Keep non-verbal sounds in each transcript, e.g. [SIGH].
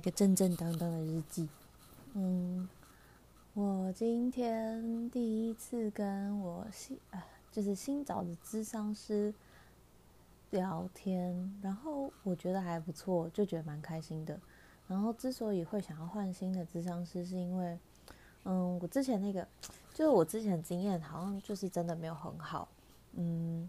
一个正正当当的日记。嗯，我今天第一次跟我新啊，就是新找的咨商师聊天，然后我觉得还不错，就觉得蛮开心的。然后之所以会想要换新的咨商师，是因为，嗯，我之前那个，就是我之前经验好像就是真的没有很好。嗯，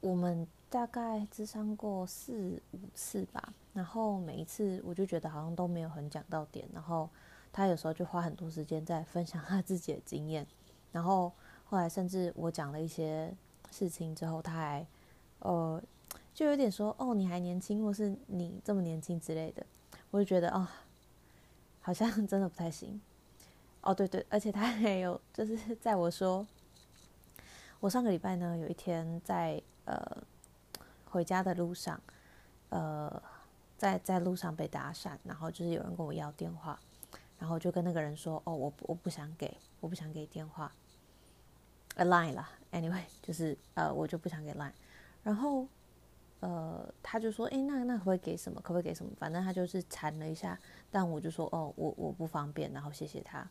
我们。大概咨商过四五次吧，然后每一次我就觉得好像都没有很讲到点，然后他有时候就花很多时间在分享他自己的经验，然后后来甚至我讲了一些事情之后，他还呃就有点说哦，你还年轻，或是你这么年轻之类的，我就觉得哦，好像真的不太行。哦对对，而且他还有就是在我说我上个礼拜呢有一天在呃。回家的路上，呃，在在路上被搭讪，然后就是有人跟我要电话，然后就跟那个人说：“哦，我我不想给，我不想给电话，a line 啦。”Anyway，[LAUGHS] 就是呃，我就不想给 line。然后呃，他就说：“诶，那那可不可以给什么？可不可以给什么？反正他就是缠了一下，但我就说：哦，我我不方便。然后谢谢他。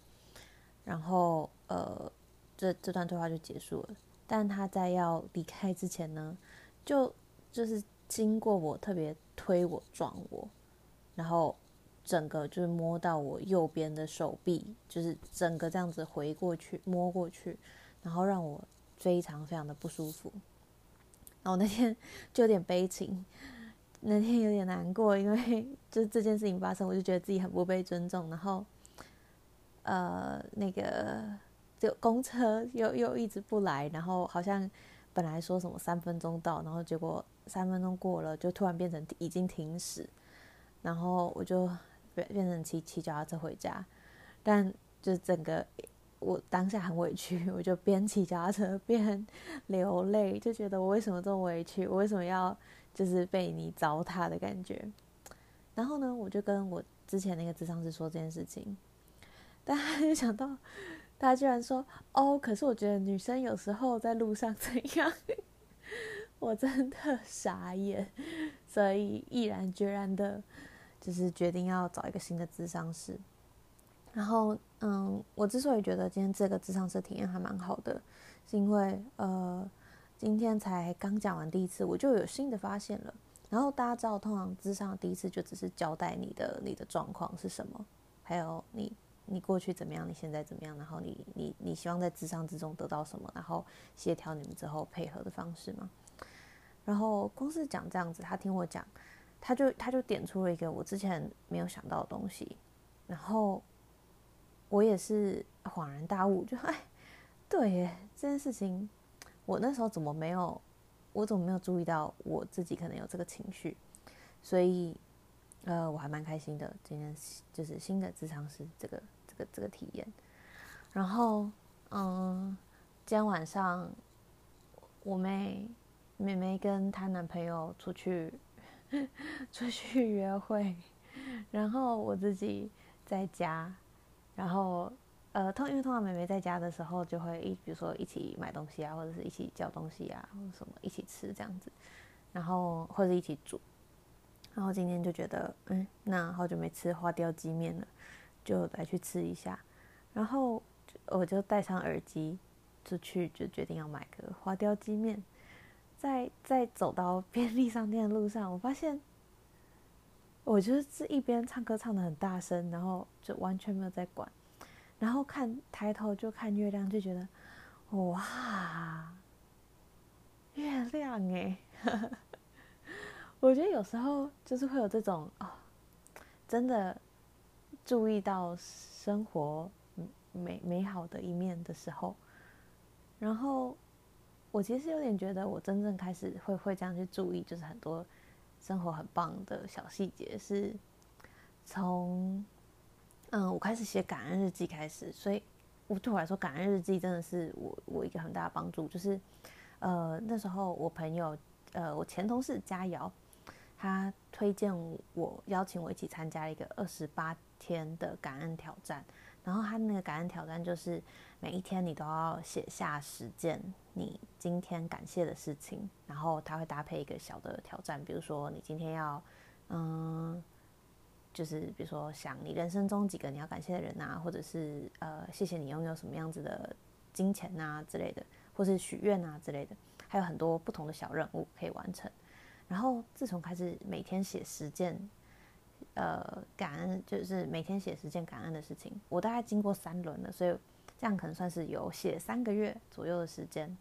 然后呃，这这段对话就结束了。但他在要离开之前呢，就。就是经过我特别推我撞我，然后整个就是摸到我右边的手臂，就是整个这样子回过去摸过去，然后让我非常非常的不舒服。然后那天 [LAUGHS] 就有点悲情，那天有点难过，因为 [LAUGHS] 就这件事情发生，我就觉得自己很不被尊重。然后，呃，那个就公车又又一直不来，然后好像本来说什么三分钟到，然后结果。三分钟过了，就突然变成已经停驶，然后我就变变成骑骑脚踏车回家，但就整个我当下很委屈，我就边骑脚踏车边流泪，就觉得我为什么这么委屈，我为什么要就是被你糟蹋的感觉。然后呢，我就跟我之前那个智商师说这件事情，但他就想到，他居然说哦，可是我觉得女生有时候在路上怎样。我真的傻眼，所以毅然决然的，就是决定要找一个新的智商师。然后，嗯，我之所以觉得今天这个智商师体验还蛮好的，是因为呃，今天才刚讲完第一次，我就有新的发现了。然后大家知道，通常智商第一次就只是交代你的你的状况是什么，还有你你过去怎么样，你现在怎么样，然后你你你希望在智商之中得到什么，然后协调你们之后配合的方式吗。然后公司讲这样子，他听我讲，他就他就点出了一个我之前没有想到的东西，然后我也是恍然大悟，就哎，对耶，这件事情我那时候怎么没有，我怎么没有注意到我自己可能有这个情绪，所以呃我还蛮开心的，今天就是新的咨商师这个这个这个体验，然后嗯，今天晚上我妹。妹妹跟她男朋友出去 [LAUGHS] 出去约会，然后我自己在家，然后呃，通因为通常妹妹在家的时候就会一，比如说一起买东西啊，或者是一起叫东西啊，或者什么一起吃这样子，然后或者一起煮，然后今天就觉得嗯，那好久没吃花雕鸡面了，就来去吃一下，然后我就戴上耳机出去，就决定要买个花雕鸡面。在在走到 [LAUGHS] 便利商店的路上，我发现，我就是一边唱歌唱得很大声，然后就完全没有在管，然后看抬头就看月亮，就觉得哇，月亮哎，[LAUGHS] 我觉得有时候就是会有这种哦，真的注意到生活美美好的一面的时候，然后。我其实有点觉得，我真正开始会会这样去注意，就是很多生活很棒的小细节，是从嗯我开始写感恩日记开始。所以，我对我来说，感恩日记真的是我我一个很大的帮助。就是呃那时候我朋友呃我前同事佳瑶，他推荐我邀请我一起参加一个二十八天的感恩挑战。然后他那个感恩挑战就是每一天你都要写下十件你今天感谢的事情，然后它会搭配一个小的挑战，比如说你今天要嗯就是比如说想你人生中几个你要感谢的人啊，或者是呃谢谢你拥有什么样子的金钱啊之类的，或是许愿啊之类的，还有很多不同的小任务可以完成。然后自从开始每天写十件，呃感恩就是每天写十件感恩的事情，我大概经过三轮了，所以这样可能算是有写三个月左右的时间，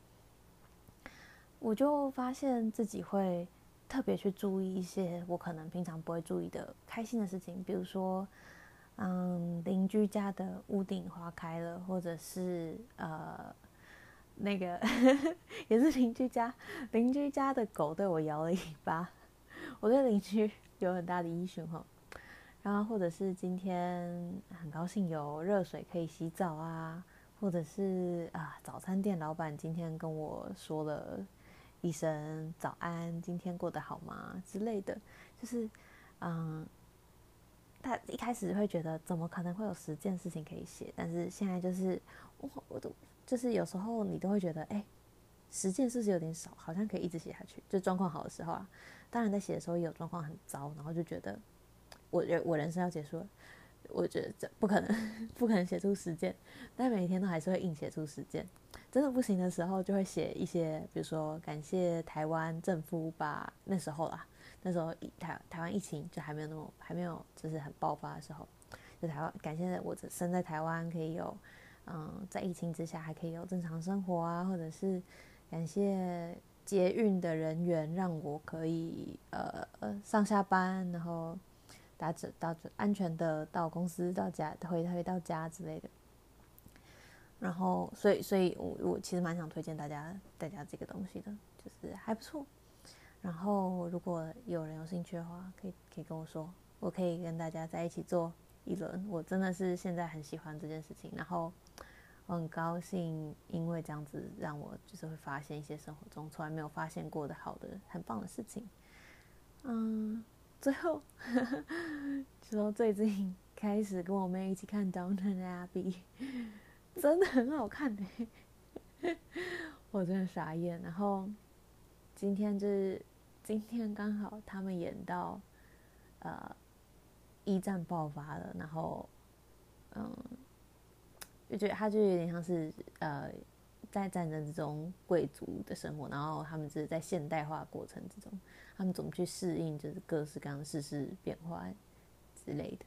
我就发现自己会。特别去注意一些我可能平常不会注意的开心的事情，比如说，嗯，邻居家的屋顶花开了，或者是呃，那个 [LAUGHS] 也是邻居家，邻居家的狗对我摇了尾巴，我对邻居有很大的依循哈。然后或者是今天很高兴有热水可以洗澡啊，或者是啊，早餐店老板今天跟我说了。一声早安，今天过得好吗？之类的，就是，嗯，他一开始会觉得怎么可能会有十件事情可以写，但是现在就是，我我都就是有时候你都会觉得，哎，十件事情有点少，好像可以一直写下去。就状况好的时候啊，当然在写的时候也有状况很糟，然后就觉得，我人我人生要结束了。我觉得这不可能，[LAUGHS] 不可能写出实践，但每天都还是会硬写出实践。真的不行的时候，就会写一些，比如说感谢台湾政府把那时候啦，那时候台台湾疫情就还没有那么还没有就是很爆发的时候，就台湾感谢我生在台湾可以有，嗯，在疫情之下还可以有正常生活啊，或者是感谢捷运的人员让我可以呃呃上下班，然后。达着到安全的到公司到家回回到家之类的，然后所以所以我我其实蛮想推荐大家大家这个东西的，就是还不错。然后如果有人有兴趣的话，可以可以跟我说，我可以跟大家在一起做一轮。我真的是现在很喜欢这件事情，然后我很高兴，因为这样子让我就是会发现一些生活中从来没有发现过的好的很棒的事情，嗯。最后，说最近开始跟我妹一起看《Downton Abbey》，真的很好看，我真的傻眼。然后今天就是今天刚好他们演到呃一战爆发了，然后嗯，就觉得他就有点像是呃。在战争之中，贵族的生活，然后他们只是在现代化过程之中，他们怎么去适应，就是各式各样的世事变化之类的。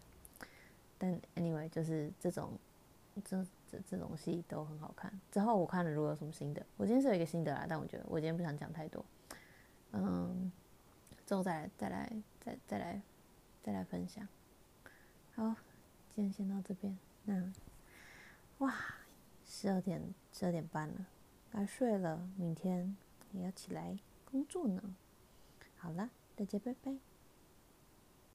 但 anyway，就是这种这这这种戏都很好看。之后我看了，如果有什么新的，我今天是有一个心得啦，但我觉得我今天不想讲太多。嗯，之后再来再来再再来再来分享。好，今天先到这边。那哇。十二点，十二点半了，该睡了。明天也要起来工作呢。好了，大家拜拜。